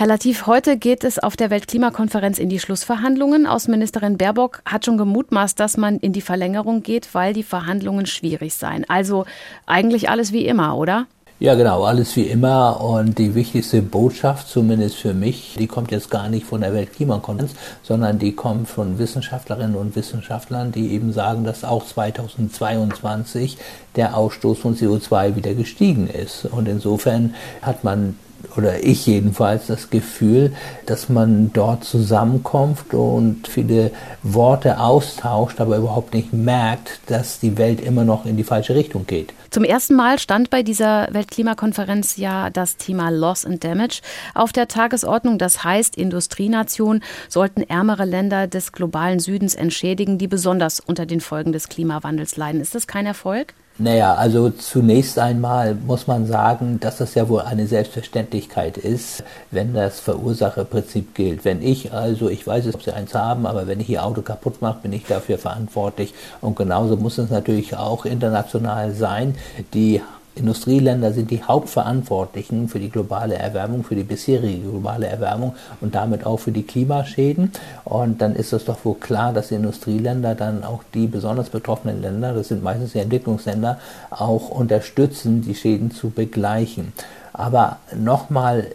Herr Latif, heute geht es auf der Weltklimakonferenz in die Schlussverhandlungen. Außenministerin Baerbock hat schon gemutmaßt, dass man in die Verlängerung geht, weil die Verhandlungen schwierig seien. Also eigentlich alles wie immer, oder? Ja, genau, alles wie immer. Und die wichtigste Botschaft, zumindest für mich, die kommt jetzt gar nicht von der Weltklimakonferenz, sondern die kommt von Wissenschaftlerinnen und Wissenschaftlern, die eben sagen, dass auch 2022 der Ausstoß von CO2 wieder gestiegen ist. Und insofern hat man oder ich jedenfalls das Gefühl, dass man dort zusammenkommt und viele Worte austauscht, aber überhaupt nicht merkt, dass die Welt immer noch in die falsche Richtung geht. Zum ersten Mal stand bei dieser Weltklimakonferenz ja das Thema Loss and Damage auf der Tagesordnung. Das heißt, Industrienationen sollten ärmere Länder des globalen Südens entschädigen, die besonders unter den Folgen des Klimawandels leiden. Ist das kein Erfolg? Naja, also zunächst einmal muss man sagen, dass das ja wohl eine Selbstverständlichkeit ist, wenn das Verursacherprinzip gilt. Wenn ich also, ich weiß es, ob Sie eins haben, aber wenn ich Ihr Auto kaputt mache, bin ich dafür verantwortlich. Und genauso muss es natürlich auch international sein. Die Industrieländer sind die Hauptverantwortlichen für die globale Erwärmung, für die bisherige globale Erwärmung und damit auch für die Klimaschäden. Und dann ist es doch wohl klar, dass die Industrieländer dann auch die besonders betroffenen Länder, das sind meistens die Entwicklungsländer, auch unterstützen, die Schäden zu begleichen. Aber nochmal,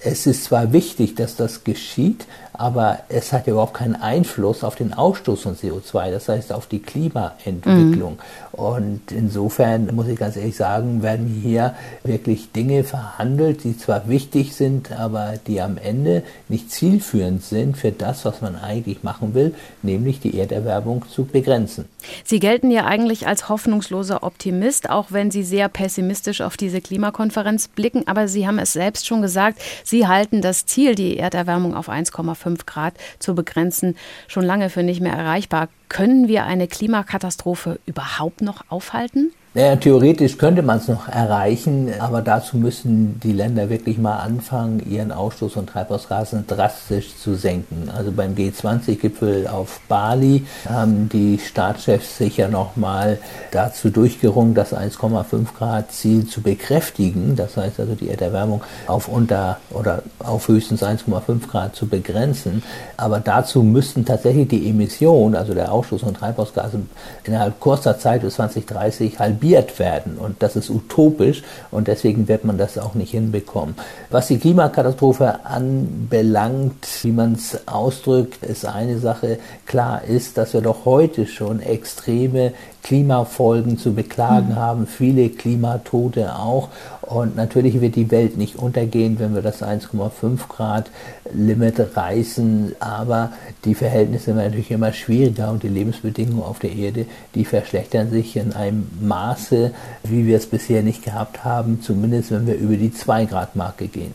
es ist zwar wichtig, dass das geschieht, aber es hat ja überhaupt keinen Einfluss auf den Ausstoß von CO2, das heißt auf die Klimaentwicklung. Mhm. Und insofern muss ich ganz ehrlich sagen, werden hier wirklich Dinge verhandelt, die zwar wichtig sind, aber die am Ende nicht zielführend sind für das, was man eigentlich machen will, nämlich die Erderwärmung zu begrenzen. Sie gelten ja eigentlich als hoffnungsloser Optimist, auch wenn Sie sehr pessimistisch auf diese Klimakonferenz blicken. Aber Sie haben es selbst schon gesagt, Sie halten das Ziel, die Erderwärmung auf 1,5 1,5 Grad zu begrenzen, schon lange für nicht mehr erreichbar. Können wir eine Klimakatastrophe überhaupt noch aufhalten? Naja, theoretisch könnte man es noch erreichen, aber dazu müssen die Länder wirklich mal anfangen, ihren Ausstoß von Treibhausgasen drastisch zu senken. Also beim G20-Gipfel auf Bali haben die Staatschefs sich ja nochmal dazu durchgerungen, das 1,5 Grad Ziel zu bekräftigen. Das heißt also die Erderwärmung auf unter oder auf höchstens 1,5 Grad zu begrenzen. Aber dazu müssten tatsächlich die Emissionen, also der Ausstoß von Treibhausgasen innerhalb kurzer Zeit bis 2030 halbiert halbiert werden. Und das ist utopisch und deswegen wird man das auch nicht hinbekommen. Was die Klimakatastrophe anbelangt, wie man es ausdrückt, ist eine Sache. Klar ist, dass wir doch heute schon extreme Klimafolgen zu beklagen mhm. haben, viele Klimatote auch. Und natürlich wird die Welt nicht untergehen, wenn wir das 1,5 Grad Limit reißen. Aber die Verhältnisse werden natürlich immer schwieriger und die Lebensbedingungen auf der Erde, die verschlechtern sich in einem Maße, wie wir es bisher nicht gehabt haben, zumindest wenn wir über die 2 Grad Marke gehen.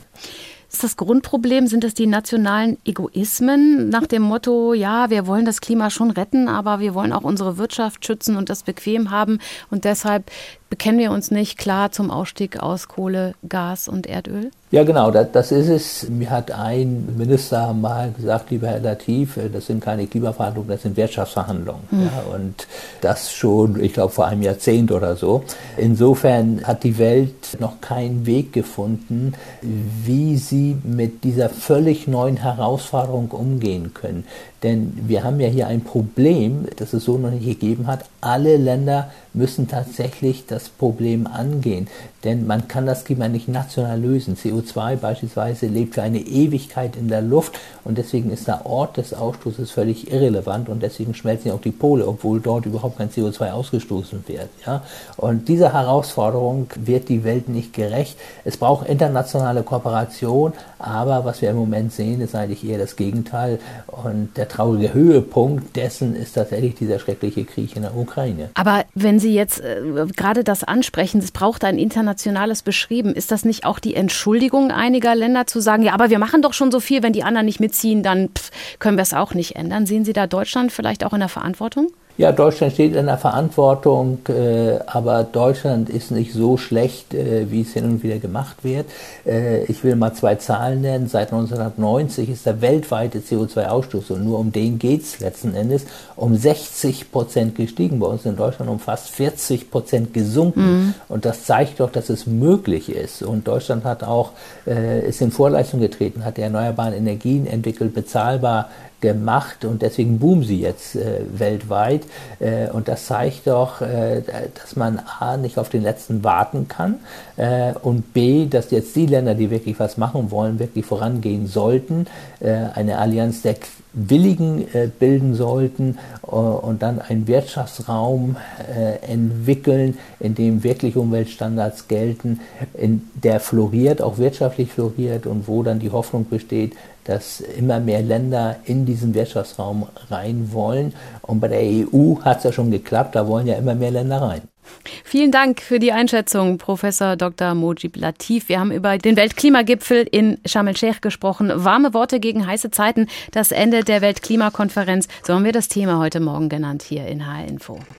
Ist das Grundproblem, sind es die nationalen Egoismen nach dem Motto, ja, wir wollen das Klima schon retten, aber wir wollen auch unsere Wirtschaft schützen und das bequem haben und deshalb bekennen wir uns nicht klar zum Ausstieg aus Kohle, Gas und Erdöl? Ja, genau, das, das, ist es. Mir hat ein Minister mal gesagt, lieber Herr Latif, äh, das sind keine Klimaverhandlungen, das sind Wirtschaftsverhandlungen. Mhm. Ja, und das schon, ich glaube, vor einem Jahrzehnt oder so. Insofern hat die Welt noch keinen Weg gefunden, wie sie mit dieser völlig neuen Herausforderung umgehen können. Denn wir haben ja hier ein Problem, das es so noch nicht gegeben hat. Alle Länder müssen tatsächlich das Problem angehen. Denn man kann das Klima nicht national lösen. CO2 beispielsweise lebt für eine Ewigkeit in der Luft und deswegen ist der Ort des Ausstoßes völlig irrelevant und deswegen schmelzen ja auch die Pole, obwohl dort überhaupt kein CO2 ausgestoßen wird. Ja? Und dieser Herausforderung wird die Welt nicht gerecht. Es braucht internationale Kooperation, aber was wir im Moment sehen, ist eigentlich eher das Gegenteil. Und der traurige Höhepunkt dessen ist tatsächlich dieser schreckliche Krieg in der Ukraine. Aber wenn Sie jetzt äh, gerade das ansprechen, es braucht ein internationales Beschrieben, ist das nicht auch die Entschuldigung einiger Länder zu sagen, ja, aber wir machen doch schon so viel, wenn die anderen nicht mitziehen, dann pff, können wir es auch nicht ändern? Sehen Sie da Deutschland vielleicht auch in der Verantwortung? Ja, Deutschland steht in der Verantwortung, äh, aber Deutschland ist nicht so schlecht, äh, wie es hin und wieder gemacht wird. Äh, ich will mal zwei Zahlen nennen. Seit 1990 ist der weltweite CO2-Ausstoß, und nur um den geht's letzten Endes, um 60 Prozent gestiegen. Bei uns in Deutschland um fast 40 Prozent gesunken. Mhm. Und das zeigt doch, dass es möglich ist. Und Deutschland hat auch, äh, ist in Vorleistung getreten, hat die erneuerbaren Energien entwickelt, bezahlbar gemacht und deswegen boomen sie jetzt äh, weltweit. Äh, und das zeigt doch, äh, dass man A, nicht auf den letzten warten kann äh, und B, dass jetzt die Länder, die wirklich was machen wollen, wirklich vorangehen sollten, äh, eine Allianz der Willigen äh, bilden sollten und dann einen Wirtschaftsraum entwickeln, in dem wirklich Umweltstandards gelten, in der floriert, auch wirtschaftlich floriert und wo dann die Hoffnung besteht, dass immer mehr Länder in diesen Wirtschaftsraum rein wollen. Und bei der EU hat es ja schon geklappt, da wollen ja immer mehr Länder rein. Vielen Dank für die Einschätzung, Professor Dr. Mojib Latif. Wir haben über den Weltklimagipfel in Sharm el-Sheikh gesprochen. Warme Worte gegen heiße Zeiten, das Ende der Weltklimakonferenz. So haben wir das Thema heute Morgen genannt hier in HR Info.